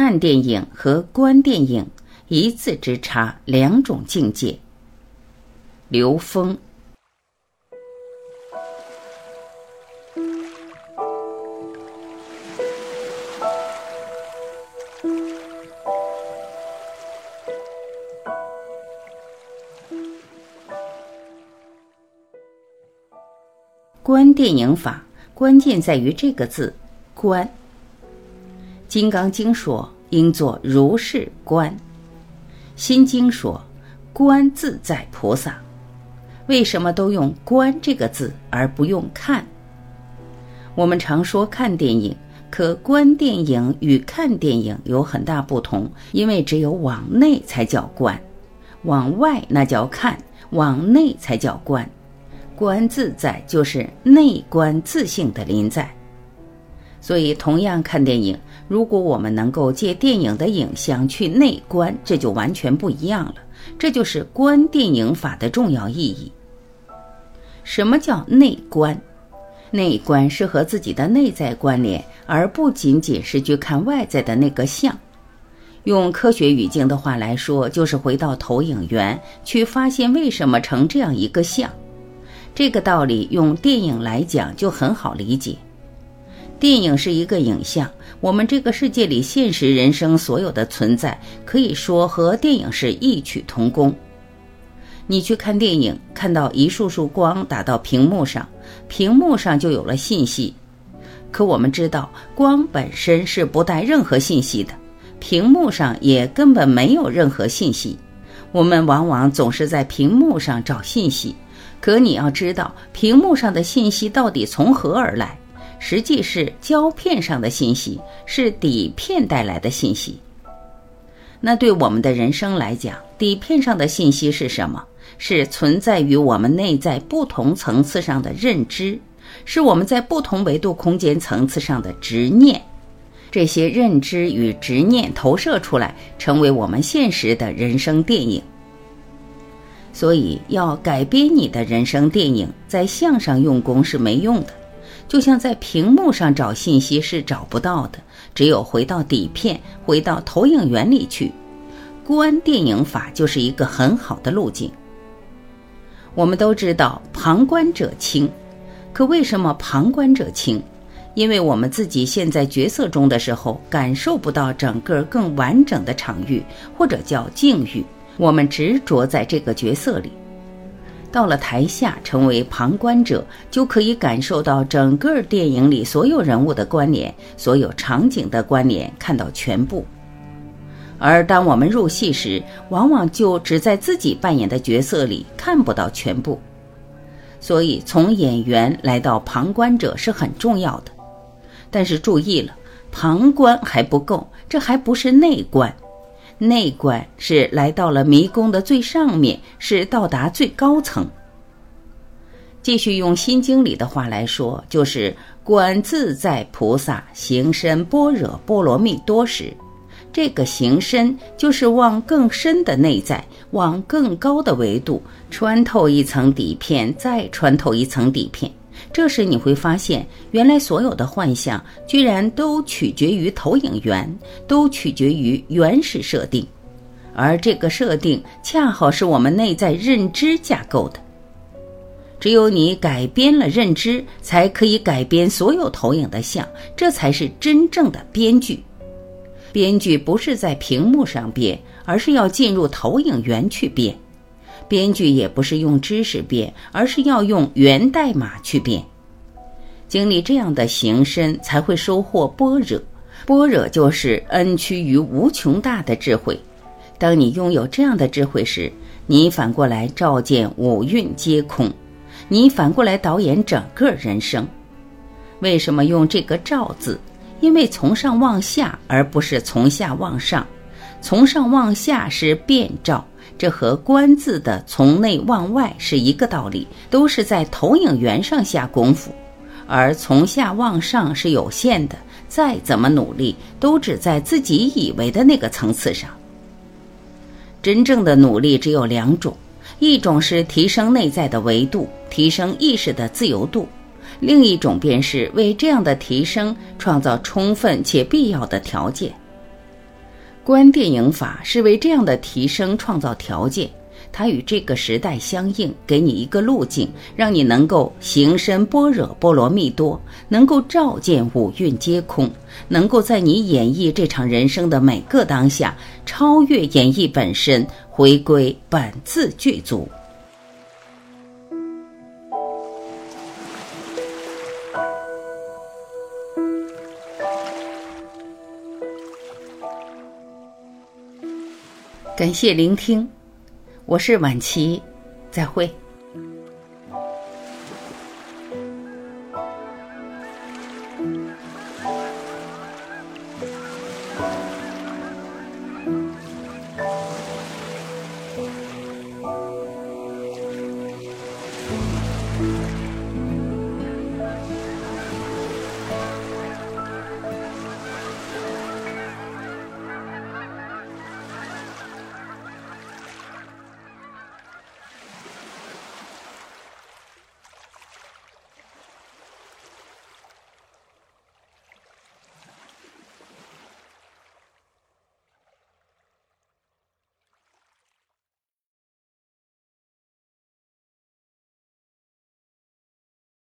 看电影和观电影一字之差，两种境界。刘峰。观电影法关键在于这个字“观”。《金刚经》说应作如是观，《心经》说观自在菩萨。为什么都用“观”这个字而不用“看”？我们常说看电影，可观电影与看电影有很大不同，因为只有往内才叫观，往外那叫看，往内才叫观。观自在就是内观自性的临在，所以同样看电影，如果我们能够借电影的影像去内观，这就完全不一样了。这就是观电影法的重要意义。什么叫内观？内观是和自己的内在关联，而不仅仅是去看外在的那个像。用科学语境的话来说，就是回到投影源去发现为什么成这样一个像。这个道理用电影来讲就很好理解。电影是一个影像，我们这个世界里现实人生所有的存在，可以说和电影是异曲同工。你去看电影，看到一束束光打到屏幕上，屏幕上就有了信息。可我们知道，光本身是不带任何信息的，屏幕上也根本没有任何信息。我们往往总是在屏幕上找信息。可你要知道，屏幕上的信息到底从何而来？实际是胶片上的信息，是底片带来的信息。那对我们的人生来讲，底片上的信息是什么？是存在于我们内在不同层次上的认知，是我们在不同维度空间层次上的执念。这些认知与执念投射出来，成为我们现实的人生电影。所以，要改编你的人生电影，在相上用功是没用的，就像在屏幕上找信息是找不到的，只有回到底片，回到投影源里去，观电影法就是一个很好的路径。我们都知道旁观者清，可为什么旁观者清？因为我们自己现在角色中的时候，感受不到整个更完整的场域，或者叫境遇。我们执着在这个角色里，到了台下成为旁观者，就可以感受到整个电影里所有人物的关联，所有场景的关联，看到全部。而当我们入戏时，往往就只在自己扮演的角色里看不到全部。所以，从演员来到旁观者是很重要的。但是注意了，旁观还不够，这还不是内观。内观是来到了迷宫的最上面，是到达最高层。继续用《心经》里的话来说，就是观自在菩萨行深般若波罗蜜多时。这个行深，就是往更深的内在，往更高的维度，穿透一层底片，再穿透一层底片。这时你会发现，原来所有的幻象居然都取决于投影源，都取决于原始设定，而这个设定恰好是我们内在认知架构的。只有你改编了认知，才可以改编所有投影的像，这才是真正的编剧。编剧不是在屏幕上编，而是要进入投影源去编。编剧也不是用知识编，而是要用源代码去编。经历这样的行深，才会收获般若。般若就是恩趋于无穷大的智慧。当你拥有这样的智慧时，你反过来照见五蕴皆空，你反过来导演整个人生。为什么用这个“照”字？因为从上往下，而不是从下往上。从上往下是变照。这和“观”字的从内往外是一个道理，都是在投影源上下功夫；而从下往上是有限的，再怎么努力，都只在自己以为的那个层次上。真正的努力只有两种：一种是提升内在的维度，提升意识的自由度；另一种便是为这样的提升创造充分且必要的条件。观电影法是为这样的提升创造条件。它与这个时代相应，给你一个路径，让你能够行深般若波罗蜜多，能够照见五蕴皆空，能够在你演绎这场人生的每个当下，超越演绎本身，回归本自具足。感谢聆听。我是婉琪再会。